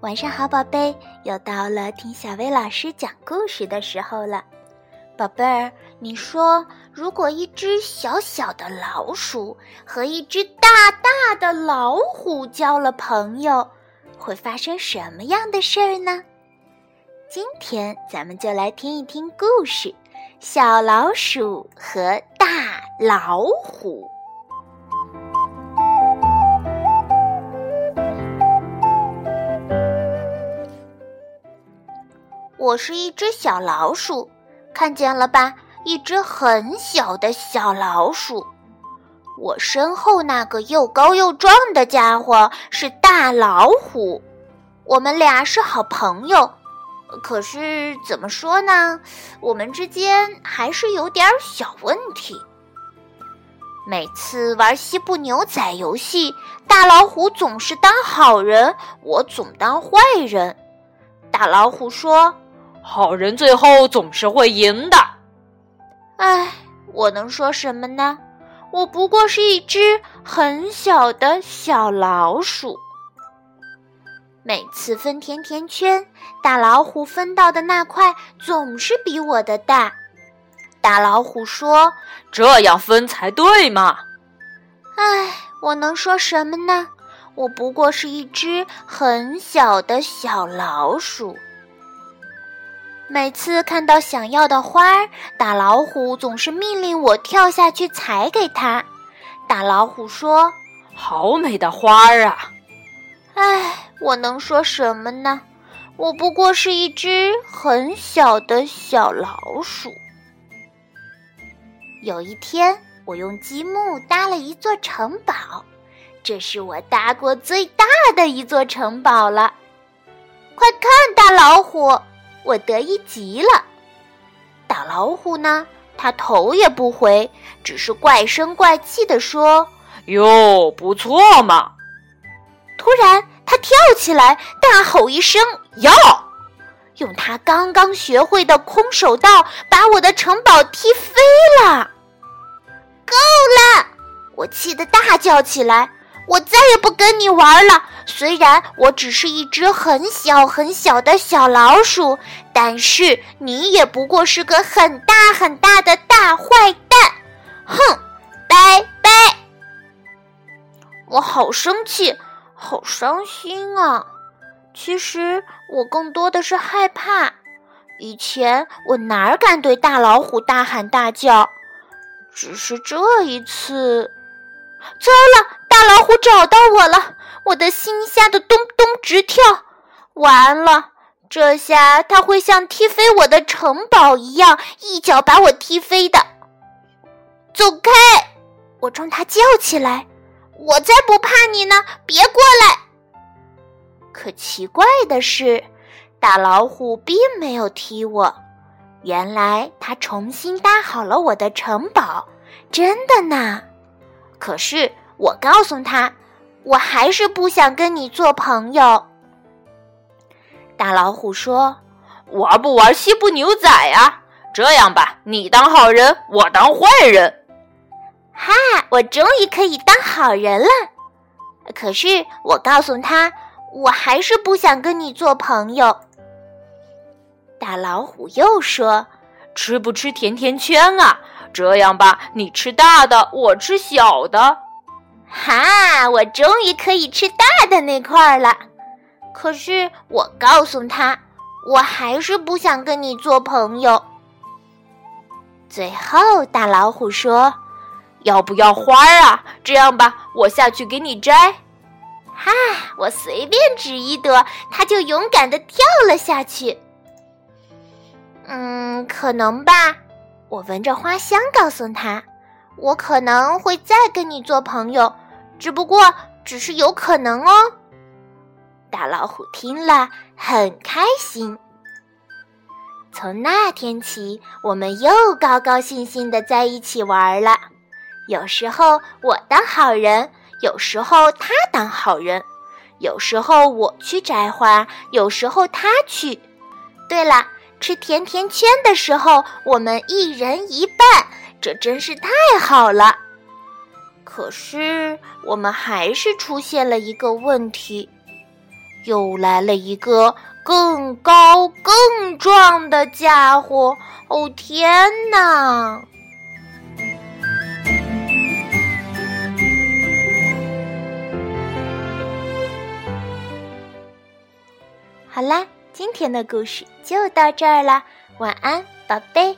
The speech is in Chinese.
晚上好，宝贝，又到了听小薇老师讲故事的时候了。宝贝儿，你说，如果一只小小的老鼠和一只大大的老虎交了朋友，会发生什么样的事儿呢？今天咱们就来听一听故事《小老鼠和大老虎》。我是一只小老鼠，看见了吧？一只很小的小老鼠。我身后那个又高又壮的家伙是大老虎，我们俩是好朋友。可是怎么说呢？我们之间还是有点小问题。每次玩西部牛仔游戏，大老虎总是当好人，我总当坏人。大老虎说。好人最后总是会赢的。唉，我能说什么呢？我不过是一只很小的小老鼠。每次分甜甜圈，大老虎分到的那块总是比我的大。大老虎说：“这样分才对嘛。”唉，我能说什么呢？我不过是一只很小的小老鼠。每次看到想要的花儿，大老虎总是命令我跳下去采给他。大老虎说：“好美的花儿啊！”唉，我能说什么呢？我不过是一只很小的小老鼠。有一天，我用积木搭了一座城堡，这是我搭过最大的一座城堡了。快看，大老虎！我得意极了，打老虎呢？他头也不回，只是怪声怪气地说：“哟，不错嘛！”突然，他跳起来，大吼一声：“要！”用他刚刚学会的空手道，把我的城堡踢飞了。够了！我气得大叫起来。我再也不跟你玩了。虽然我只是一只很小很小的小老鼠，但是你也不过是个很大很大的大坏蛋。哼，拜拜！我好生气，好伤心啊！其实我更多的是害怕。以前我哪敢对大老虎大喊大叫，只是这一次，糟了！大老找到我了，我的心吓得咚咚直跳。完了，这下他会像踢飞我的城堡一样，一脚把我踢飞的。走开！我冲他叫起来：“我才不怕你呢，别过来！”可奇怪的是，大老虎并没有踢我。原来他重新搭好了我的城堡，真的呢。可是。我告诉他，我还是不想跟你做朋友。大老虎说：“玩不玩西部牛仔呀？这样吧，你当好人，我当坏人。”哈，我终于可以当好人了。可是我告诉他，我还是不想跟你做朋友。大老虎又说：“吃不吃甜甜圈啊？这样吧，你吃大的，我吃小的。”哈！我终于可以吃大的那块了。可是我告诉他，我还是不想跟你做朋友。最后，大老虎说：“要不要花啊？这样吧，我下去给你摘。”哈！我随便指一朵，他就勇敢的跳了下去。嗯，可能吧。我闻着花香，告诉他。我可能会再跟你做朋友，只不过只是有可能哦。大老虎听了很开心。从那天起，我们又高高兴兴的在一起玩了。有时候我当好人，有时候他当好人，有时候我去摘花，有时候他去。对了，吃甜甜圈的时候，我们一人一半。这真是太好了，可是我们还是出现了一个问题。又来了一个更高更壮的家伙！哦天哪！好啦，今天的故事就到这儿啦，晚安，宝贝。